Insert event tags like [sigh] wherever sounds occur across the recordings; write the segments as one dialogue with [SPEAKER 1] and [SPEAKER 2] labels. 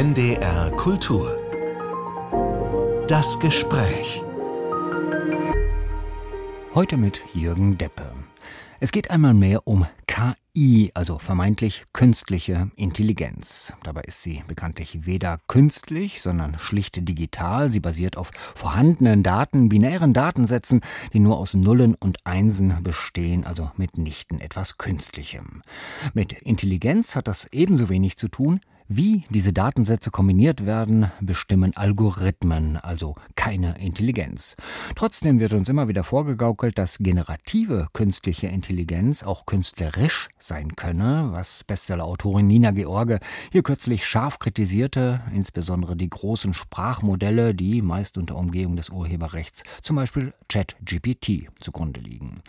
[SPEAKER 1] NDR Kultur. Das Gespräch.
[SPEAKER 2] Heute mit Jürgen Deppe. Es geht einmal mehr um KI, also vermeintlich künstliche Intelligenz. Dabei ist sie bekanntlich weder künstlich, sondern schlicht digital. Sie basiert auf vorhandenen Daten, binären Datensätzen, die nur aus Nullen und Einsen bestehen, also mitnichten etwas Künstlichem. Mit Intelligenz hat das ebenso wenig zu tun wie diese Datensätze kombiniert werden, bestimmen Algorithmen, also keine Intelligenz. Trotzdem wird uns immer wieder vorgegaukelt, dass generative künstliche Intelligenz auch künstlerisch sein könne, was Bestsellerautorin Nina George hier kürzlich scharf kritisierte, insbesondere die großen Sprachmodelle, die meist unter Umgehung des Urheberrechts, zum Beispiel ChatGPT, zugrunde liegen.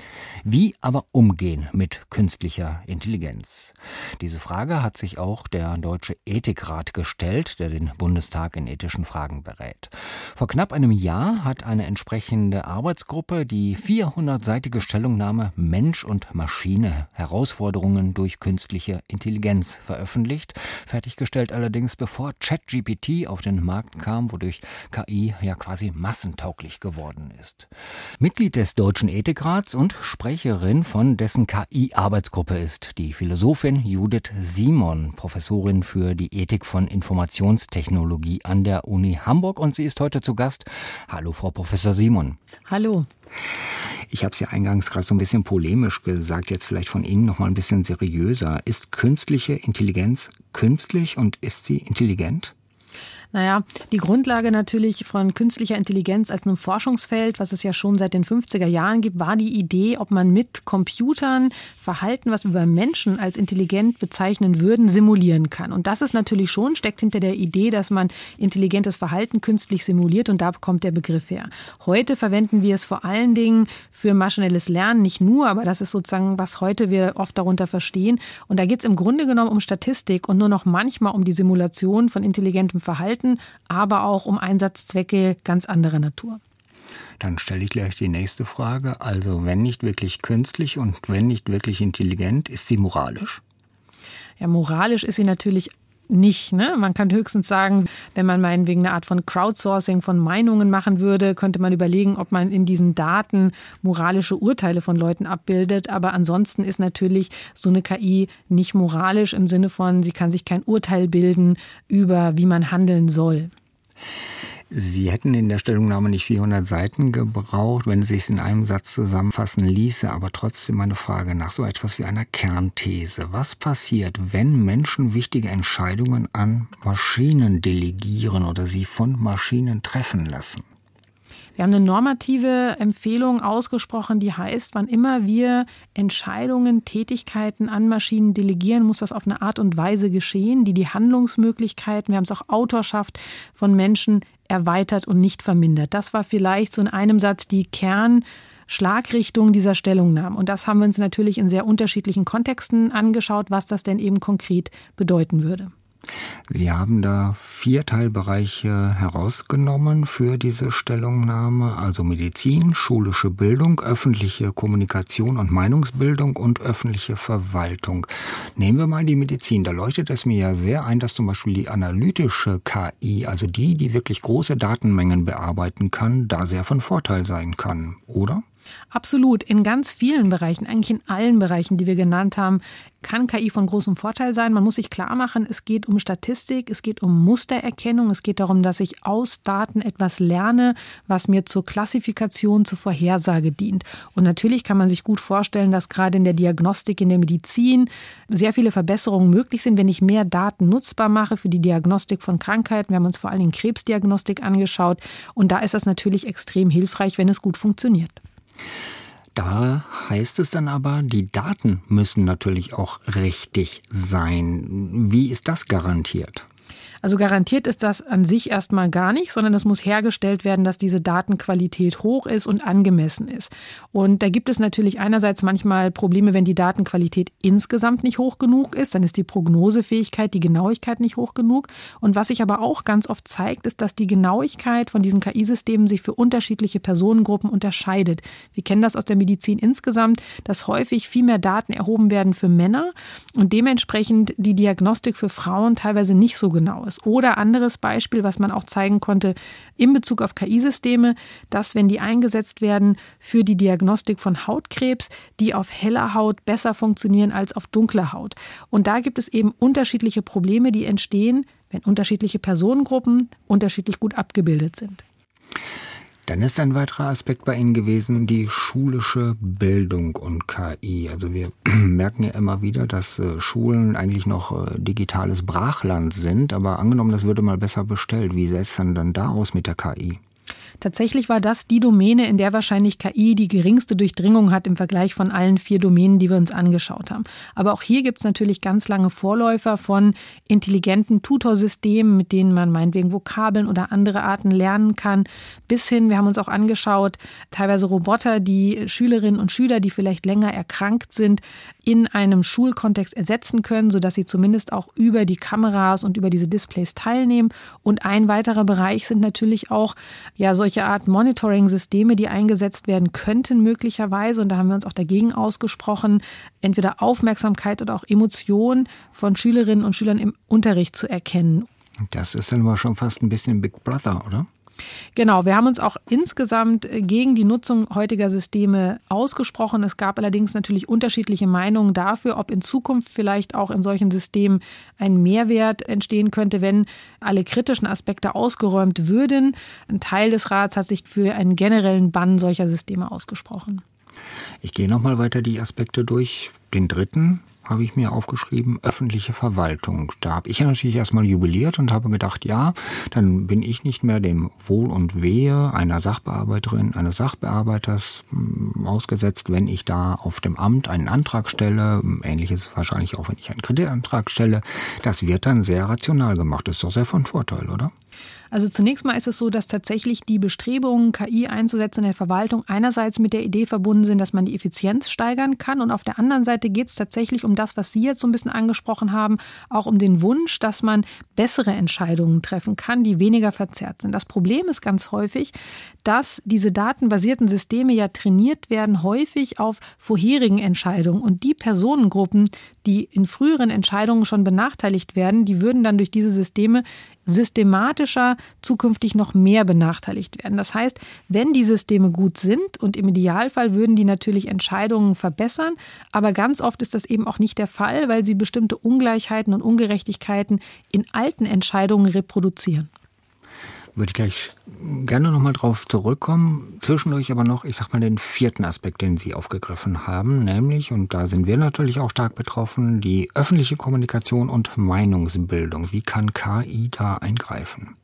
[SPEAKER 2] Wie aber umgehen mit künstlicher Intelligenz? Diese Frage hat sich auch der deutsche Ethikrat gestellt, der den Bundestag in ethischen Fragen berät. Vor knapp einem Jahr hat eine entsprechende Arbeitsgruppe die 400-seitige Stellungnahme Mensch und Maschine Herausforderungen durch künstliche Intelligenz veröffentlicht, fertiggestellt allerdings bevor ChatGPT auf den Markt kam, wodurch KI ja quasi massentauglich geworden ist. Mitglied des Deutschen Ethikrats und Sprecherin von dessen KI-Arbeitsgruppe ist die Philosophin Judith Simon, Professorin für die Ethik von Informationstechnologie an der Uni Hamburg und sie ist heute zu Gast. Hallo, Frau Professor Simon.
[SPEAKER 3] Hallo.
[SPEAKER 2] Ich habe es ja eingangs gerade so ein bisschen polemisch gesagt, jetzt vielleicht von Ihnen noch mal ein bisschen seriöser. Ist künstliche Intelligenz künstlich und ist sie intelligent?
[SPEAKER 3] Naja, die Grundlage natürlich von künstlicher Intelligenz als einem Forschungsfeld, was es ja schon seit den 50er Jahren gibt, war die Idee, ob man mit Computern Verhalten, was wir bei Menschen als intelligent bezeichnen würden, simulieren kann. Und das ist natürlich schon, steckt hinter der Idee, dass man intelligentes Verhalten künstlich simuliert und da kommt der Begriff her. Heute verwenden wir es vor allen Dingen für maschinelles Lernen, nicht nur, aber das ist sozusagen, was heute wir oft darunter verstehen. Und da geht es im Grunde genommen um Statistik und nur noch manchmal um die Simulation von intelligentem Verhalten Verhalten, aber auch um Einsatzzwecke ganz anderer Natur.
[SPEAKER 2] Dann stelle ich gleich die nächste Frage. Also, wenn nicht wirklich künstlich und wenn nicht wirklich intelligent, ist sie moralisch?
[SPEAKER 3] Ja, moralisch ist sie natürlich nicht. Ne? Man kann höchstens sagen, wenn man meinetwegen eine Art von Crowdsourcing von Meinungen machen würde, könnte man überlegen, ob man in diesen Daten moralische Urteile von Leuten abbildet. Aber ansonsten ist natürlich so eine KI nicht moralisch im Sinne von, sie kann sich kein Urteil bilden über, wie man handeln soll.
[SPEAKER 2] Sie hätten in der Stellungnahme nicht 400 Seiten gebraucht, wenn es sich in einem Satz zusammenfassen ließe, aber trotzdem eine Frage nach so etwas wie einer Kernthese. Was passiert, wenn Menschen wichtige Entscheidungen an Maschinen delegieren oder sie von Maschinen treffen lassen?
[SPEAKER 3] Wir haben eine normative Empfehlung ausgesprochen, die heißt, wann immer wir Entscheidungen, Tätigkeiten an Maschinen delegieren, muss das auf eine Art und Weise geschehen, die die Handlungsmöglichkeiten, wir haben es auch Autorschaft von Menschen erweitert und nicht vermindert. Das war vielleicht so in einem Satz die Kernschlagrichtung dieser Stellungnahme. Und das haben wir uns natürlich in sehr unterschiedlichen Kontexten angeschaut, was das denn eben konkret bedeuten würde.
[SPEAKER 2] Sie haben da vier Teilbereiche herausgenommen für diese Stellungnahme, also Medizin, schulische Bildung, öffentliche Kommunikation und Meinungsbildung und öffentliche Verwaltung. Nehmen wir mal die Medizin. Da leuchtet es mir ja sehr ein, dass zum Beispiel die analytische KI, also die, die wirklich große Datenmengen bearbeiten kann, da sehr von Vorteil sein kann, oder?
[SPEAKER 3] Absolut. In ganz vielen Bereichen, eigentlich in allen Bereichen, die wir genannt haben, kann KI von großem Vorteil sein. Man muss sich klar machen, es geht um Statistik, es geht um Mustererkennung, es geht darum, dass ich aus Daten etwas lerne, was mir zur Klassifikation, zur Vorhersage dient. Und natürlich kann man sich gut vorstellen, dass gerade in der Diagnostik, in der Medizin sehr viele Verbesserungen möglich sind, wenn ich mehr Daten nutzbar mache für die Diagnostik von Krankheiten. Wir haben uns vor allem Krebsdiagnostik angeschaut und da ist das natürlich extrem hilfreich, wenn es gut funktioniert.
[SPEAKER 2] Da heißt es dann aber, die Daten müssen natürlich auch richtig sein. Wie ist das garantiert?
[SPEAKER 3] Also garantiert ist das an sich erstmal gar nicht, sondern es muss hergestellt werden, dass diese Datenqualität hoch ist und angemessen ist. Und da gibt es natürlich einerseits manchmal Probleme, wenn die Datenqualität insgesamt nicht hoch genug ist, dann ist die Prognosefähigkeit, die Genauigkeit nicht hoch genug. Und was sich aber auch ganz oft zeigt, ist, dass die Genauigkeit von diesen KI-Systemen sich für unterschiedliche Personengruppen unterscheidet. Wir kennen das aus der Medizin insgesamt, dass häufig viel mehr Daten erhoben werden für Männer und dementsprechend die Diagnostik für Frauen teilweise nicht so genau ist. Anderes. Oder anderes Beispiel, was man auch zeigen konnte in Bezug auf KI-Systeme, dass wenn die eingesetzt werden für die Diagnostik von Hautkrebs, die auf heller Haut besser funktionieren als auf dunkler Haut. Und da gibt es eben unterschiedliche Probleme, die entstehen, wenn unterschiedliche Personengruppen unterschiedlich gut abgebildet sind.
[SPEAKER 2] Dann ist ein weiterer Aspekt bei Ihnen gewesen die schulische Bildung und KI. Also wir [clears throat] merken ja immer wieder, dass äh, Schulen eigentlich noch äh, digitales Brachland sind, aber angenommen, das würde mal besser bestellt, wie sähe es dann, dann da aus mit der KI?
[SPEAKER 3] Tatsächlich war das die Domäne, in der wahrscheinlich KI die geringste Durchdringung hat im Vergleich von allen vier Domänen, die wir uns angeschaut haben. Aber auch hier gibt es natürlich ganz lange Vorläufer von intelligenten Tutorsystemen, mit denen man meinetwegen Vokabeln oder andere Arten lernen kann, bis hin, wir haben uns auch angeschaut, teilweise Roboter, die Schülerinnen und Schüler, die vielleicht länger erkrankt sind, in einem Schulkontext ersetzen können, sodass sie zumindest auch über die Kameras und über diese Displays teilnehmen. Und ein weiterer Bereich sind natürlich auch ja solche Art Monitoring-Systeme, die eingesetzt werden könnten möglicherweise. Und da haben wir uns auch dagegen ausgesprochen, entweder Aufmerksamkeit oder auch Emotion von Schülerinnen und Schülern im Unterricht zu erkennen.
[SPEAKER 2] Das ist dann aber schon fast ein bisschen Big Brother, oder?
[SPEAKER 3] Genau, wir haben uns auch insgesamt gegen die Nutzung heutiger Systeme ausgesprochen. Es gab allerdings natürlich unterschiedliche Meinungen dafür, ob in Zukunft vielleicht auch in solchen Systemen ein Mehrwert entstehen könnte, wenn alle kritischen Aspekte ausgeräumt würden. Ein Teil des Rats hat sich für einen generellen Bann solcher Systeme ausgesprochen.
[SPEAKER 2] Ich gehe nochmal weiter die Aspekte durch. Den dritten habe ich mir aufgeschrieben, öffentliche Verwaltung. Da habe ich natürlich erstmal jubiliert und habe gedacht, ja, dann bin ich nicht mehr dem Wohl und Wehe einer Sachbearbeiterin, eines Sachbearbeiters hm, ausgesetzt, wenn ich da auf dem Amt einen Antrag stelle. Ähnliches wahrscheinlich auch, wenn ich einen Kreditantrag stelle. Das wird dann sehr rational gemacht. Das ist doch sehr von Vorteil, oder?
[SPEAKER 3] Also zunächst mal ist es so, dass tatsächlich die Bestrebungen, KI einzusetzen in der Verwaltung, einerseits mit der Idee verbunden sind, dass man die Effizienz steigern kann und auf der anderen Seite geht es tatsächlich um das, was Sie jetzt so ein bisschen angesprochen haben, auch um den Wunsch, dass man bessere Entscheidungen treffen kann, die weniger verzerrt sind. Das Problem ist ganz häufig, dass diese datenbasierten Systeme ja trainiert werden, häufig auf vorherigen Entscheidungen und die Personengruppen, die in früheren Entscheidungen schon benachteiligt werden, die würden dann durch diese Systeme systematischer zukünftig noch mehr benachteiligt werden. Das heißt, wenn die Systeme gut sind und im Idealfall würden die natürlich Entscheidungen verbessern, aber ganz oft ist das eben auch nicht der Fall, weil sie bestimmte Ungleichheiten und Ungerechtigkeiten in alten Entscheidungen reproduzieren
[SPEAKER 2] würde ich gleich gerne nochmal drauf zurückkommen. Zwischendurch aber noch, ich sag mal, den vierten Aspekt, den Sie aufgegriffen haben, nämlich, und da sind wir natürlich auch stark betroffen, die öffentliche Kommunikation und Meinungsbildung. Wie kann KI da eingreifen?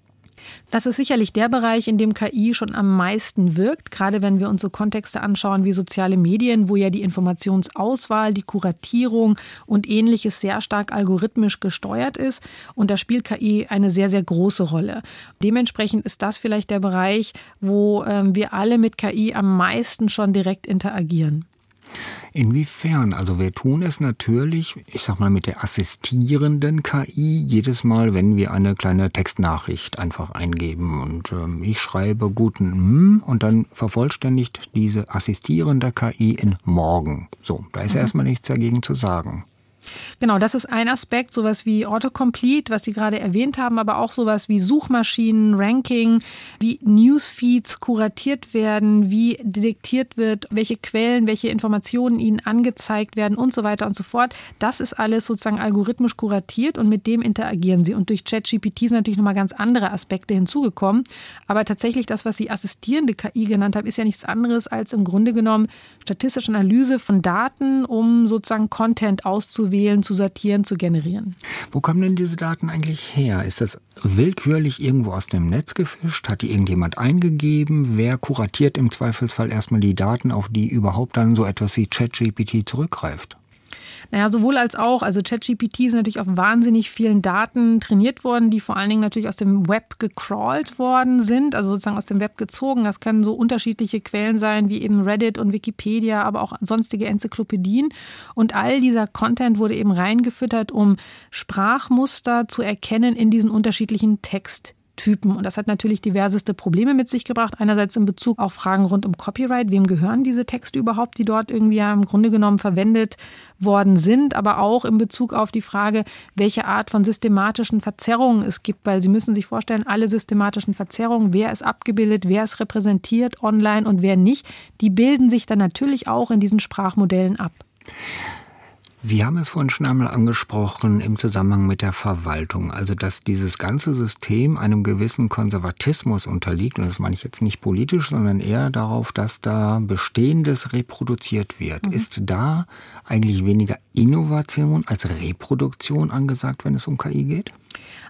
[SPEAKER 3] Das ist sicherlich der Bereich, in dem KI schon am meisten wirkt, gerade wenn wir uns so Kontexte anschauen wie soziale Medien, wo ja die Informationsauswahl, die Kuratierung und ähnliches sehr stark algorithmisch gesteuert ist. Und da spielt KI eine sehr, sehr große Rolle. Dementsprechend ist das vielleicht der Bereich, wo ähm, wir alle mit KI am meisten schon direkt interagieren.
[SPEAKER 2] Inwiefern? Also wir tun es natürlich, ich sag mal, mit der assistierenden KI jedes Mal, wenn wir eine kleine Textnachricht einfach eingeben und ähm, ich schreibe guten M und dann vervollständigt diese assistierende KI in morgen. So, da ist mhm. erstmal nichts dagegen zu sagen.
[SPEAKER 3] Genau, das ist ein Aspekt, sowas wie Autocomplete, was Sie gerade erwähnt haben, aber auch sowas wie Suchmaschinen, Ranking, wie Newsfeeds kuratiert werden, wie detektiert wird, welche Quellen, welche Informationen Ihnen angezeigt werden und so weiter und so fort. Das ist alles sozusagen algorithmisch kuratiert und mit dem interagieren Sie. Und durch ChatGPT sind natürlich nochmal ganz andere Aspekte hinzugekommen. Aber tatsächlich das, was Sie assistierende KI genannt haben, ist ja nichts anderes als im Grunde genommen statistische Analyse von Daten, um sozusagen Content auszuwählen auszuwählen, zu sortieren, zu generieren.
[SPEAKER 2] Wo kommen denn diese Daten eigentlich her? Ist das willkürlich irgendwo aus dem Netz gefischt? Hat die irgendjemand eingegeben? Wer kuratiert im Zweifelsfall erstmal die Daten, auf die überhaupt dann so etwas wie ChatGPT zurückgreift?
[SPEAKER 3] Naja, sowohl als auch. Also ChatGPT ist natürlich auf wahnsinnig vielen Daten trainiert worden, die vor allen Dingen natürlich aus dem Web gecrawlt worden sind, also sozusagen aus dem Web gezogen. Das können so unterschiedliche Quellen sein, wie eben Reddit und Wikipedia, aber auch sonstige Enzyklopädien. Und all dieser Content wurde eben reingefüttert, um Sprachmuster zu erkennen in diesen unterschiedlichen Text Typen. Und das hat natürlich diverseste Probleme mit sich gebracht. Einerseits in Bezug auf Fragen rund um Copyright. Wem gehören diese Texte überhaupt, die dort irgendwie ja im Grunde genommen verwendet worden sind? Aber auch in Bezug auf die Frage, welche Art von systematischen Verzerrungen es gibt. Weil Sie müssen sich vorstellen, alle systematischen Verzerrungen, wer ist abgebildet, wer ist repräsentiert online und wer nicht, die bilden sich dann natürlich auch in diesen Sprachmodellen ab.
[SPEAKER 2] Sie haben es vorhin schon einmal angesprochen im Zusammenhang mit der Verwaltung, also dass dieses ganze System einem gewissen Konservatismus unterliegt, und das meine ich jetzt nicht politisch, sondern eher darauf, dass da Bestehendes reproduziert wird. Mhm. Ist da eigentlich weniger Innovation als Reproduktion angesagt, wenn es um KI geht?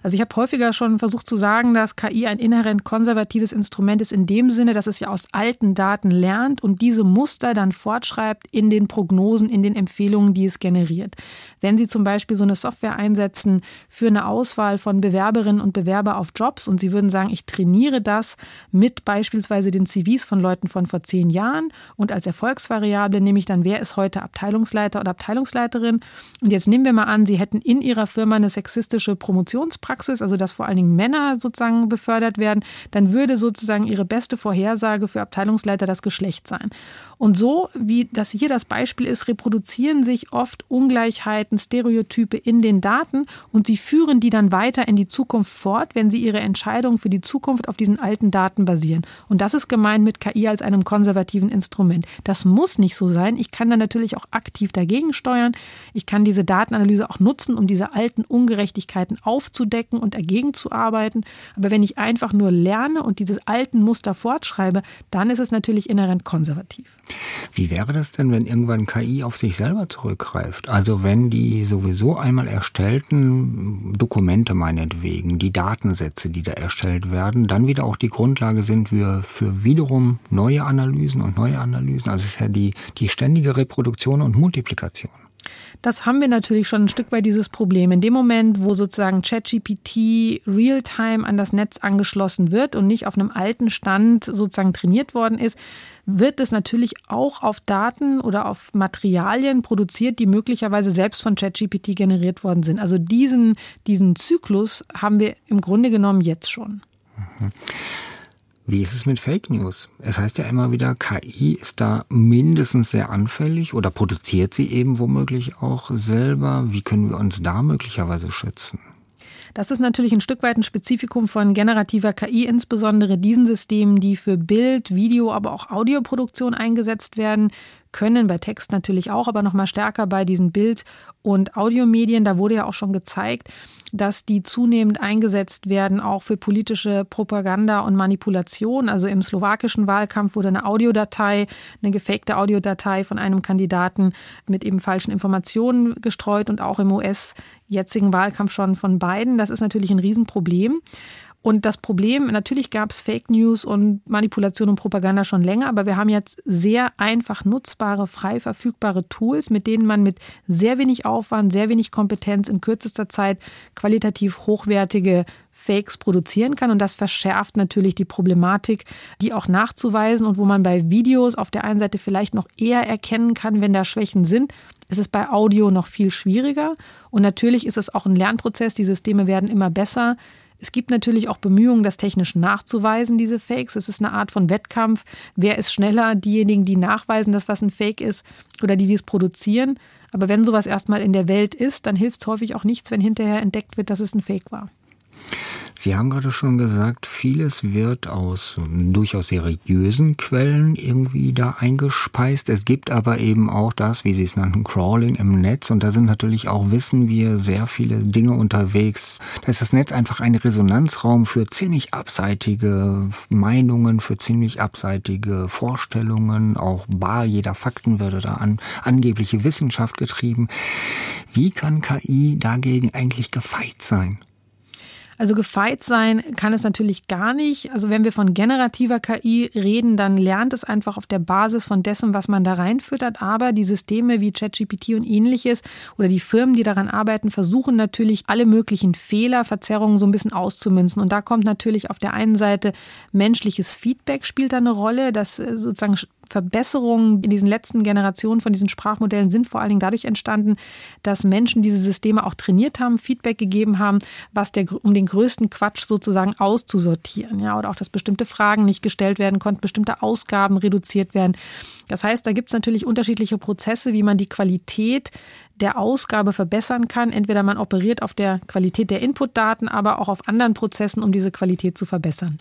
[SPEAKER 3] Also ich habe häufiger schon versucht zu sagen, dass KI ein inhärent konservatives Instrument ist in dem Sinne, dass es ja aus alten Daten lernt und diese Muster dann fortschreibt in den Prognosen, in den Empfehlungen, die es generiert. Wenn Sie zum Beispiel so eine Software einsetzen für eine Auswahl von Bewerberinnen und Bewerber auf Jobs und Sie würden sagen, ich trainiere das mit beispielsweise den CVs von Leuten von vor zehn Jahren und als Erfolgsvariable nehme ich dann, wer ist heute Abteilungsleiter oder Abteilungsleiterin und jetzt nehmen wir mal an, Sie hätten in Ihrer Firma eine sexistische Promotionspraxis Praxis, also dass vor allen Dingen Männer sozusagen befördert werden, dann würde sozusagen ihre beste Vorhersage für Abteilungsleiter das Geschlecht sein. Und so, wie das hier das Beispiel ist, reproduzieren sich oft Ungleichheiten, Stereotype in den Daten und sie führen die dann weiter in die Zukunft fort, wenn sie ihre Entscheidungen für die Zukunft auf diesen alten Daten basieren. Und das ist gemeint mit KI als einem konservativen Instrument. Das muss nicht so sein. Ich kann da natürlich auch aktiv dagegen steuern. Ich kann diese Datenanalyse auch nutzen, um diese alten Ungerechtigkeiten aufzudecken und dagegen zu arbeiten. Aber wenn ich einfach nur lerne und dieses alten Muster fortschreibe, dann ist es natürlich inhärent konservativ.
[SPEAKER 2] Wie wäre das denn, wenn irgendwann KI auf sich selber zurückgreift? Also wenn die sowieso einmal erstellten Dokumente meinetwegen, die Datensätze, die da erstellt werden, dann wieder auch die Grundlage sind für, für wiederum neue Analysen und neue Analysen. Also es ist ja die, die ständige Reproduktion und Multiplikation.
[SPEAKER 3] Das haben wir natürlich schon ein Stück weit dieses Problem. In dem Moment, wo sozusagen ChatGPT real-time an das Netz angeschlossen wird und nicht auf einem alten Stand sozusagen trainiert worden ist, wird es natürlich auch auf Daten oder auf Materialien produziert, die möglicherweise selbst von ChatGPT generiert worden sind. Also diesen, diesen Zyklus haben wir im Grunde genommen jetzt schon. Mhm.
[SPEAKER 2] Wie ist es mit Fake News? Es heißt ja immer wieder, KI ist da mindestens sehr anfällig oder produziert sie eben womöglich auch selber. Wie können wir uns da möglicherweise schützen?
[SPEAKER 3] Das ist natürlich ein Stück weit ein Spezifikum von generativer KI, insbesondere diesen Systemen, die für Bild, Video, aber auch Audioproduktion eingesetzt werden können, bei Text natürlich auch, aber noch mal stärker bei diesen Bild- und Audiomedien. Da wurde ja auch schon gezeigt, dass die zunehmend eingesetzt werden, auch für politische Propaganda und Manipulation. Also im slowakischen Wahlkampf wurde eine Audiodatei, eine gefakte Audiodatei von einem Kandidaten mit eben falschen Informationen gestreut und auch im US-jetzigen Wahlkampf schon von beiden. Das ist natürlich ein Riesenproblem. Und das Problem, natürlich gab es Fake News und Manipulation und Propaganda schon länger, aber wir haben jetzt sehr einfach nutzbare, frei verfügbare Tools, mit denen man mit sehr wenig Aufwand, sehr wenig Kompetenz in kürzester Zeit qualitativ hochwertige Fakes produzieren kann. Und das verschärft natürlich die Problematik, die auch nachzuweisen und wo man bei Videos auf der einen Seite vielleicht noch eher erkennen kann, wenn da Schwächen sind. ist Es bei Audio noch viel schwieriger. Und natürlich ist es auch ein Lernprozess. Die Systeme werden immer besser. Es gibt natürlich auch Bemühungen, das technisch nachzuweisen, diese Fakes. Es ist eine Art von Wettkampf. Wer ist schneller? Diejenigen, die nachweisen, dass was ein Fake ist oder die dies produzieren. Aber wenn sowas erstmal in der Welt ist, dann hilft es häufig auch nichts, wenn hinterher entdeckt wird, dass es ein Fake war.
[SPEAKER 2] Sie haben gerade schon gesagt, vieles wird aus durchaus seriösen Quellen irgendwie da eingespeist. Es gibt aber eben auch das, wie Sie es nannten, Crawling im Netz. Und da sind natürlich auch, wissen wir, sehr viele Dinge unterwegs. Da ist das Netz einfach ein Resonanzraum für ziemlich abseitige Meinungen, für ziemlich abseitige Vorstellungen. Auch bar jeder Fakten würde da an angebliche Wissenschaft getrieben. Wie kann KI dagegen eigentlich gefeit sein?
[SPEAKER 3] Also gefeit sein kann es natürlich gar nicht. Also wenn wir von generativer KI reden, dann lernt es einfach auf der Basis von dessen, was man da reinfüttert. Aber die Systeme wie ChatGPT und ähnliches oder die Firmen, die daran arbeiten, versuchen natürlich alle möglichen Fehler, Verzerrungen so ein bisschen auszumünzen. Und da kommt natürlich auf der einen Seite menschliches Feedback spielt da eine Rolle, dass äh, sozusagen Verbesserungen in diesen letzten Generationen von diesen Sprachmodellen sind vor allen Dingen dadurch entstanden, dass Menschen diese Systeme auch trainiert haben, Feedback gegeben haben, was der, um den größten Quatsch sozusagen auszusortieren. Ja, oder auch, dass bestimmte Fragen nicht gestellt werden konnten, bestimmte Ausgaben reduziert werden. Das heißt, da gibt es natürlich unterschiedliche Prozesse, wie man die Qualität der Ausgabe verbessern kann. Entweder man operiert auf der Qualität der Inputdaten, aber auch auf anderen Prozessen, um diese Qualität zu verbessern.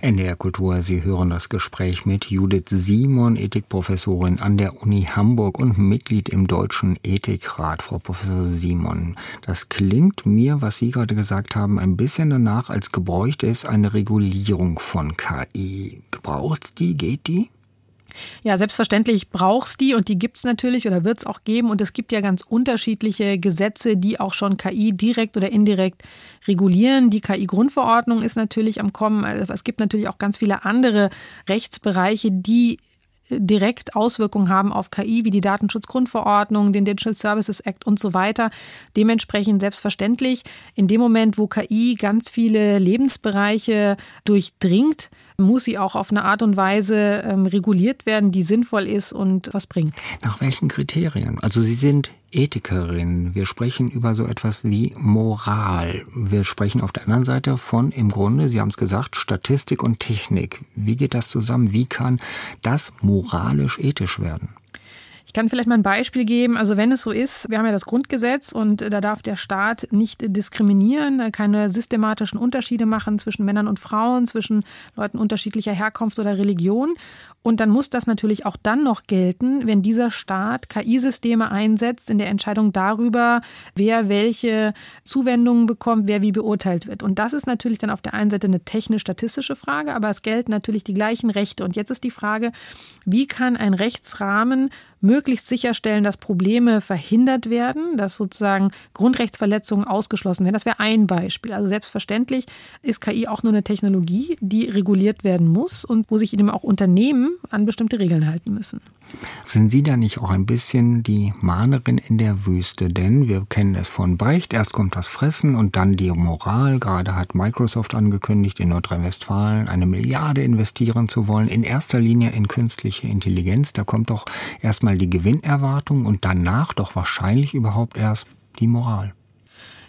[SPEAKER 2] NDR Kultur, Sie hören das Gespräch mit Judith Simon, Ethikprofessorin an der Uni Hamburg und Mitglied im Deutschen Ethikrat. Frau Professor Simon, das klingt mir, was Sie gerade gesagt haben, ein bisschen danach, als gebräuchte es eine Regulierung von KI. Gebraucht die? Geht die?
[SPEAKER 3] Ja, selbstverständlich braucht es die und die gibt es natürlich oder wird es auch geben. Und es gibt ja ganz unterschiedliche Gesetze, die auch schon KI direkt oder indirekt regulieren. Die KI-Grundverordnung ist natürlich am Kommen. Es gibt natürlich auch ganz viele andere Rechtsbereiche, die direkt Auswirkungen haben auf KI, wie die Datenschutzgrundverordnung, den Digital Services Act und so weiter. Dementsprechend selbstverständlich, in dem Moment, wo KI ganz viele Lebensbereiche durchdringt, muss sie auch auf eine Art und Weise ähm, reguliert werden, die sinnvoll ist und was bringt.
[SPEAKER 2] Nach welchen Kriterien? Also Sie sind Ethikerin. Wir sprechen über so etwas wie Moral. Wir sprechen auf der anderen Seite von, im Grunde, Sie haben es gesagt, Statistik und Technik. Wie geht das zusammen? Wie kann das moralisch ethisch werden?
[SPEAKER 3] Ich kann vielleicht mal ein Beispiel geben. Also wenn es so ist, wir haben ja das Grundgesetz und da darf der Staat nicht diskriminieren, keine systematischen Unterschiede machen zwischen Männern und Frauen, zwischen Leuten unterschiedlicher Herkunft oder Religion. Und dann muss das natürlich auch dann noch gelten, wenn dieser Staat KI-Systeme einsetzt in der Entscheidung darüber, wer welche Zuwendungen bekommt, wer wie beurteilt wird. Und das ist natürlich dann auf der einen Seite eine technisch-statistische Frage, aber es gelten natürlich die gleichen Rechte. Und jetzt ist die Frage, wie kann ein Rechtsrahmen möglichst sicherstellen, dass Probleme verhindert werden, dass sozusagen Grundrechtsverletzungen ausgeschlossen werden. Das wäre ein Beispiel. Also selbstverständlich ist KI auch nur eine Technologie, die reguliert werden muss und wo sich eben auch Unternehmen an bestimmte Regeln halten müssen.
[SPEAKER 2] Sind Sie da nicht auch ein bisschen die Mahnerin in der Wüste? Denn wir kennen es von Brecht, erst kommt das Fressen und dann die Moral. Gerade hat Microsoft angekündigt, in Nordrhein-Westfalen eine Milliarde investieren zu wollen, in erster Linie in künstliche Intelligenz. Da kommt doch erstmal die Gewinnerwartung und danach doch wahrscheinlich überhaupt erst die Moral.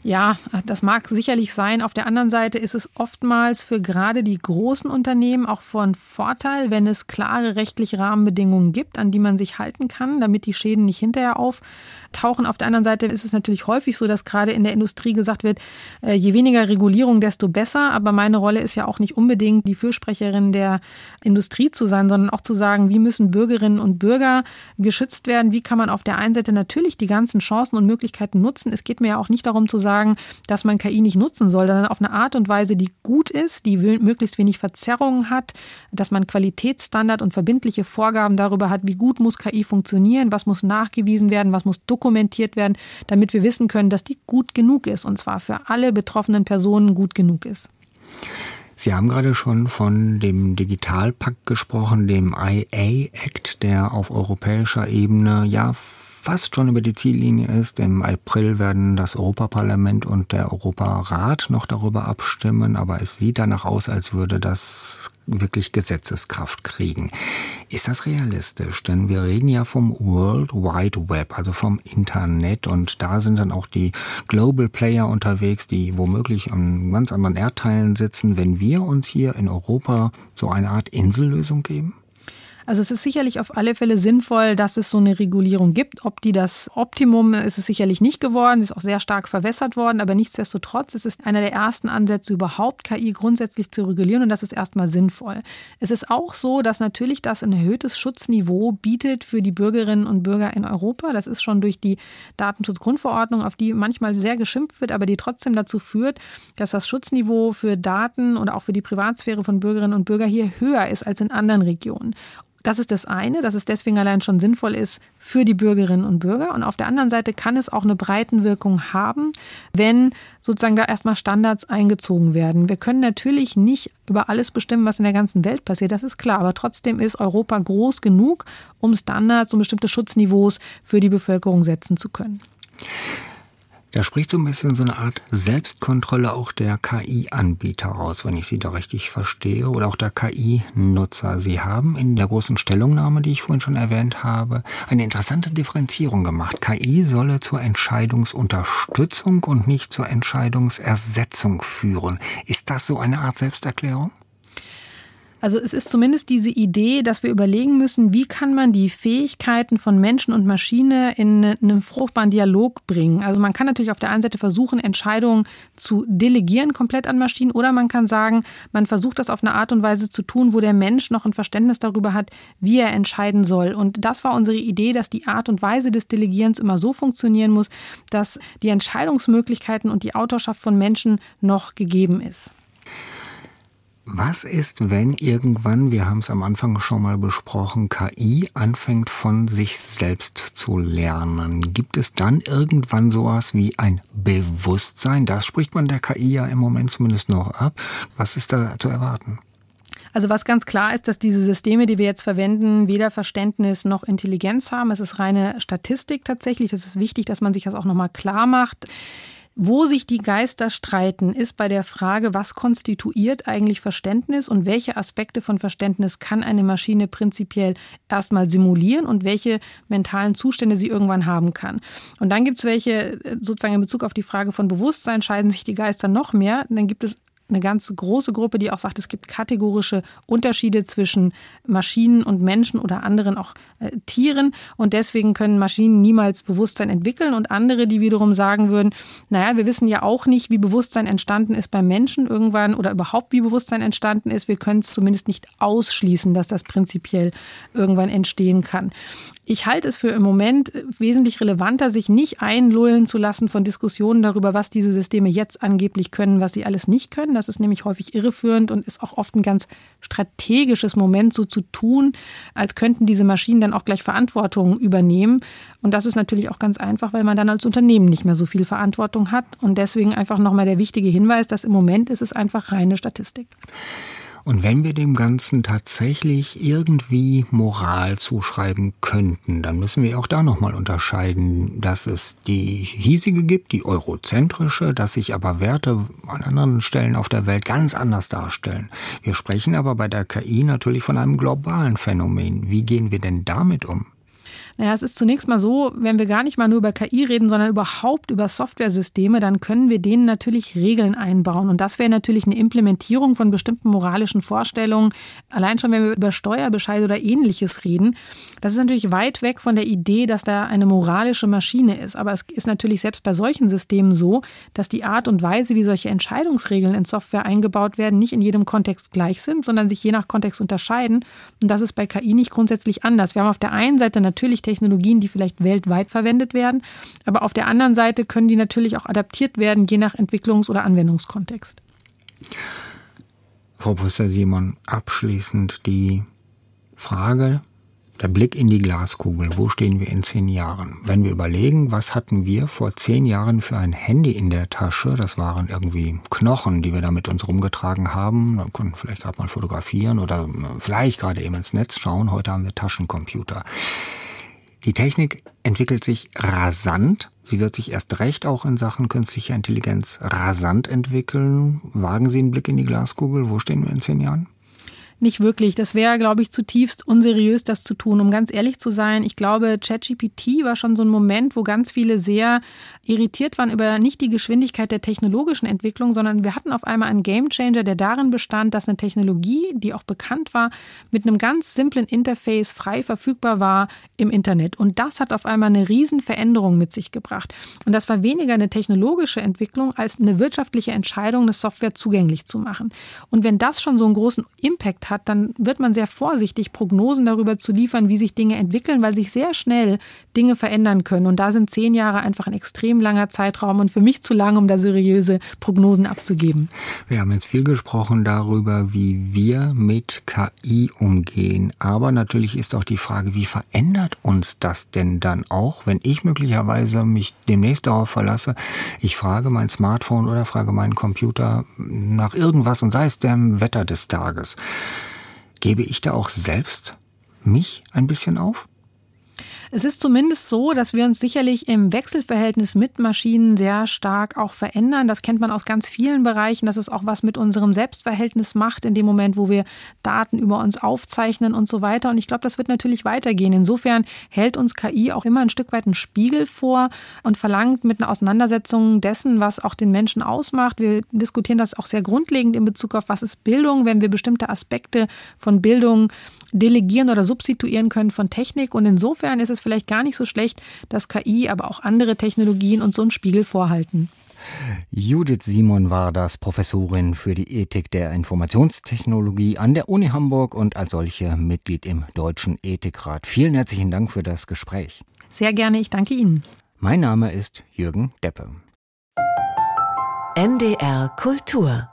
[SPEAKER 3] Ja, das mag sicherlich sein. Auf der anderen Seite ist es oftmals für gerade die großen Unternehmen auch von Vorteil, wenn es klare rechtliche Rahmenbedingungen gibt, an die man sich halten kann, damit die Schäden nicht hinterher auftauchen. Auf der anderen Seite ist es natürlich häufig so, dass gerade in der Industrie gesagt wird, äh, je weniger Regulierung, desto besser. Aber meine Rolle ist ja auch nicht unbedingt die Fürsprecherin der Industrie zu sein, sondern auch zu sagen, wie müssen Bürgerinnen und Bürger geschützt werden? Wie kann man auf der einen Seite natürlich die ganzen Chancen und Möglichkeiten nutzen? Es geht mir ja auch nicht darum zu sagen, sagen, dass man KI nicht nutzen soll, sondern auf eine Art und Weise, die gut ist, die möglichst wenig Verzerrungen hat, dass man Qualitätsstandard und verbindliche Vorgaben darüber hat, wie gut muss KI funktionieren, was muss nachgewiesen werden, was muss dokumentiert werden, damit wir wissen können, dass die gut genug ist und zwar für alle betroffenen Personen gut genug ist.
[SPEAKER 2] Sie haben gerade schon von dem Digitalpakt gesprochen, dem IA Act, der auf europäischer Ebene ja fast schon über die Ziellinie ist. Im April werden das Europaparlament und der Europarat noch darüber abstimmen, aber es sieht danach aus, als würde das wirklich Gesetzeskraft kriegen. Ist das realistisch? Denn wir reden ja vom World Wide Web, also vom Internet und da sind dann auch die Global Player unterwegs, die womöglich an ganz anderen Erdteilen sitzen. Wenn wir uns hier in Europa so eine Art Insellösung geben?
[SPEAKER 3] Also es ist sicherlich auf alle Fälle sinnvoll, dass es so eine Regulierung gibt. Ob die das Optimum ist es sicherlich nicht geworden, ist auch sehr stark verwässert worden, aber nichtsdestotrotz ist es einer der ersten Ansätze überhaupt, KI grundsätzlich zu regulieren und das ist erstmal sinnvoll. Es ist auch so, dass natürlich das ein erhöhtes Schutzniveau bietet für die Bürgerinnen und Bürger in Europa. Das ist schon durch die Datenschutzgrundverordnung, auf die manchmal sehr geschimpft wird, aber die trotzdem dazu führt, dass das Schutzniveau für Daten und auch für die Privatsphäre von Bürgerinnen und Bürgern hier höher ist als in anderen Regionen. Das ist das eine, dass es deswegen allein schon sinnvoll ist für die Bürgerinnen und Bürger. Und auf der anderen Seite kann es auch eine Breitenwirkung haben, wenn sozusagen da erstmal Standards eingezogen werden. Wir können natürlich nicht über alles bestimmen, was in der ganzen Welt passiert, das ist klar. Aber trotzdem ist Europa groß genug, um Standards und bestimmte Schutzniveaus für die Bevölkerung setzen zu können.
[SPEAKER 2] Da spricht so ein bisschen so eine Art Selbstkontrolle auch der KI-Anbieter raus, wenn ich Sie da richtig verstehe, oder auch der KI-Nutzer. Sie haben in der großen Stellungnahme, die ich vorhin schon erwähnt habe, eine interessante Differenzierung gemacht. KI solle zur Entscheidungsunterstützung und nicht zur Entscheidungsersetzung führen. Ist das so eine Art Selbsterklärung?
[SPEAKER 3] Also es ist zumindest diese Idee, dass wir überlegen müssen, wie kann man die Fähigkeiten von Menschen und Maschine in einen fruchtbaren Dialog bringen. Also man kann natürlich auf der einen Seite versuchen, Entscheidungen zu delegieren komplett an Maschinen oder man kann sagen, man versucht das auf eine Art und Weise zu tun, wo der Mensch noch ein Verständnis darüber hat, wie er entscheiden soll. Und das war unsere Idee, dass die Art und Weise des Delegierens immer so funktionieren muss, dass die Entscheidungsmöglichkeiten und die Autorschaft von Menschen noch gegeben ist.
[SPEAKER 2] Was ist, wenn irgendwann, wir haben es am Anfang schon mal besprochen, KI anfängt von sich selbst zu lernen? Gibt es dann irgendwann sowas wie ein Bewusstsein? Das spricht man der KI ja im Moment zumindest noch ab. Was ist da zu erwarten?
[SPEAKER 3] Also was ganz klar ist, dass diese Systeme, die wir jetzt verwenden, weder Verständnis noch Intelligenz haben. Es ist reine Statistik tatsächlich. Es ist wichtig, dass man sich das auch nochmal klar macht. Wo sich die Geister streiten, ist bei der Frage, was konstituiert eigentlich Verständnis und welche Aspekte von Verständnis kann eine Maschine prinzipiell erstmal simulieren und welche mentalen Zustände sie irgendwann haben kann. Und dann gibt es welche, äh, sozusagen in Bezug auf die Frage von Bewusstsein, scheiden sich die Geister noch mehr. Dann gibt es eine ganz große Gruppe, die auch sagt, es gibt kategorische Unterschiede zwischen Maschinen und Menschen oder anderen auch äh, Tieren und deswegen können Maschinen niemals Bewusstsein entwickeln und andere, die wiederum sagen würden, naja, wir wissen ja auch nicht, wie Bewusstsein entstanden ist beim Menschen irgendwann oder überhaupt wie Bewusstsein entstanden ist. Wir können es zumindest nicht ausschließen, dass das prinzipiell irgendwann entstehen kann. Ich halte es für im Moment wesentlich relevanter, sich nicht einlullen zu lassen von Diskussionen darüber, was diese Systeme jetzt angeblich können, was sie alles nicht können. Das ist nämlich häufig irreführend und ist auch oft ein ganz strategisches Moment, so zu tun, als könnten diese Maschinen dann auch gleich Verantwortung übernehmen. Und das ist natürlich auch ganz einfach, weil man dann als Unternehmen nicht mehr so viel Verantwortung hat. Und deswegen einfach nochmal der wichtige Hinweis, dass im Moment ist es einfach reine Statistik.
[SPEAKER 2] Und wenn wir dem Ganzen tatsächlich irgendwie Moral zuschreiben könnten, dann müssen wir auch da nochmal unterscheiden, dass es die hiesige gibt, die eurozentrische, dass sich aber Werte an anderen Stellen auf der Welt ganz anders darstellen. Wir sprechen aber bei der KI natürlich von einem globalen Phänomen. Wie gehen wir denn damit um?
[SPEAKER 3] Naja, es ist zunächst mal so, wenn wir gar nicht mal nur über KI reden, sondern überhaupt über Softwaresysteme, dann können wir denen natürlich Regeln einbauen. Und das wäre natürlich eine Implementierung von bestimmten moralischen Vorstellungen. Allein schon, wenn wir über Steuerbescheide oder ähnliches reden. Das ist natürlich weit weg von der Idee, dass da eine moralische Maschine ist. Aber es ist natürlich selbst bei solchen Systemen so, dass die Art und Weise, wie solche Entscheidungsregeln in Software eingebaut werden, nicht in jedem Kontext gleich sind, sondern sich je nach Kontext unterscheiden. Und das ist bei KI nicht grundsätzlich anders. Wir haben auf der einen Seite natürlich Technologien, die vielleicht weltweit verwendet werden. Aber auf der anderen Seite können die natürlich auch adaptiert werden, je nach Entwicklungs- oder Anwendungskontext.
[SPEAKER 2] Frau Professor Simon, abschließend die Frage, der Blick in die Glaskugel. Wo stehen wir in zehn Jahren? Wenn wir überlegen, was hatten wir vor zehn Jahren für ein Handy in der Tasche? Das waren irgendwie Knochen, die wir da mit uns rumgetragen haben. Da konnten vielleicht gerade mal fotografieren oder vielleicht gerade eben ins Netz schauen. Heute haben wir Taschencomputer. Die Technik entwickelt sich rasant. Sie wird sich erst recht auch in Sachen künstlicher Intelligenz rasant entwickeln. Wagen Sie einen Blick in die Glaskugel. Wo stehen wir in zehn Jahren?
[SPEAKER 3] Nicht wirklich. Das wäre, glaube ich, zutiefst unseriös, das zu tun. Um ganz ehrlich zu sein, ich glaube, ChatGPT war schon so ein Moment, wo ganz viele sehr irritiert waren über nicht die Geschwindigkeit der technologischen Entwicklung, sondern wir hatten auf einmal einen Gamechanger, der darin bestand, dass eine Technologie, die auch bekannt war, mit einem ganz simplen Interface frei verfügbar war im Internet. Und das hat auf einmal eine Riesenveränderung mit sich gebracht. Und das war weniger eine technologische Entwicklung als eine wirtschaftliche Entscheidung, eine Software zugänglich zu machen. Und wenn das schon so einen großen Impact hat, dann wird man sehr vorsichtig, Prognosen darüber zu liefern, wie sich Dinge entwickeln, weil sich sehr schnell Dinge verändern können. Und da sind zehn Jahre einfach ein extrem langer Zeitraum und für mich zu lang, um da seriöse Prognosen abzugeben.
[SPEAKER 2] Wir haben jetzt viel gesprochen darüber, wie wir mit KI umgehen. Aber natürlich ist auch die Frage, wie verändert uns das denn dann auch, wenn ich möglicherweise mich demnächst darauf verlasse, ich frage mein Smartphone oder frage meinen Computer nach irgendwas und sei es dem Wetter des Tages. Gebe ich da auch selbst mich ein bisschen auf?
[SPEAKER 3] Es ist zumindest so, dass wir uns sicherlich im Wechselverhältnis mit Maschinen sehr stark auch verändern. Das kennt man aus ganz vielen Bereichen, dass es auch was mit unserem Selbstverhältnis macht, in dem Moment, wo wir Daten über uns aufzeichnen und so weiter. Und ich glaube, das wird natürlich weitergehen. Insofern hält uns KI auch immer ein Stück weit einen Spiegel vor und verlangt mit einer Auseinandersetzung dessen, was auch den Menschen ausmacht. Wir diskutieren das auch sehr grundlegend in Bezug auf, was ist Bildung, wenn wir bestimmte Aspekte von Bildung delegieren oder substituieren können von Technik. Und insofern ist es vielleicht gar nicht so schlecht, dass KI, aber auch andere Technologien uns so einen Spiegel vorhalten.
[SPEAKER 2] Judith Simon war das Professorin für die Ethik der Informationstechnologie an der Uni Hamburg und als solche Mitglied im Deutschen Ethikrat. Vielen herzlichen Dank für das Gespräch.
[SPEAKER 3] Sehr gerne, ich danke Ihnen.
[SPEAKER 2] Mein Name ist Jürgen Deppe.
[SPEAKER 1] NDR Kultur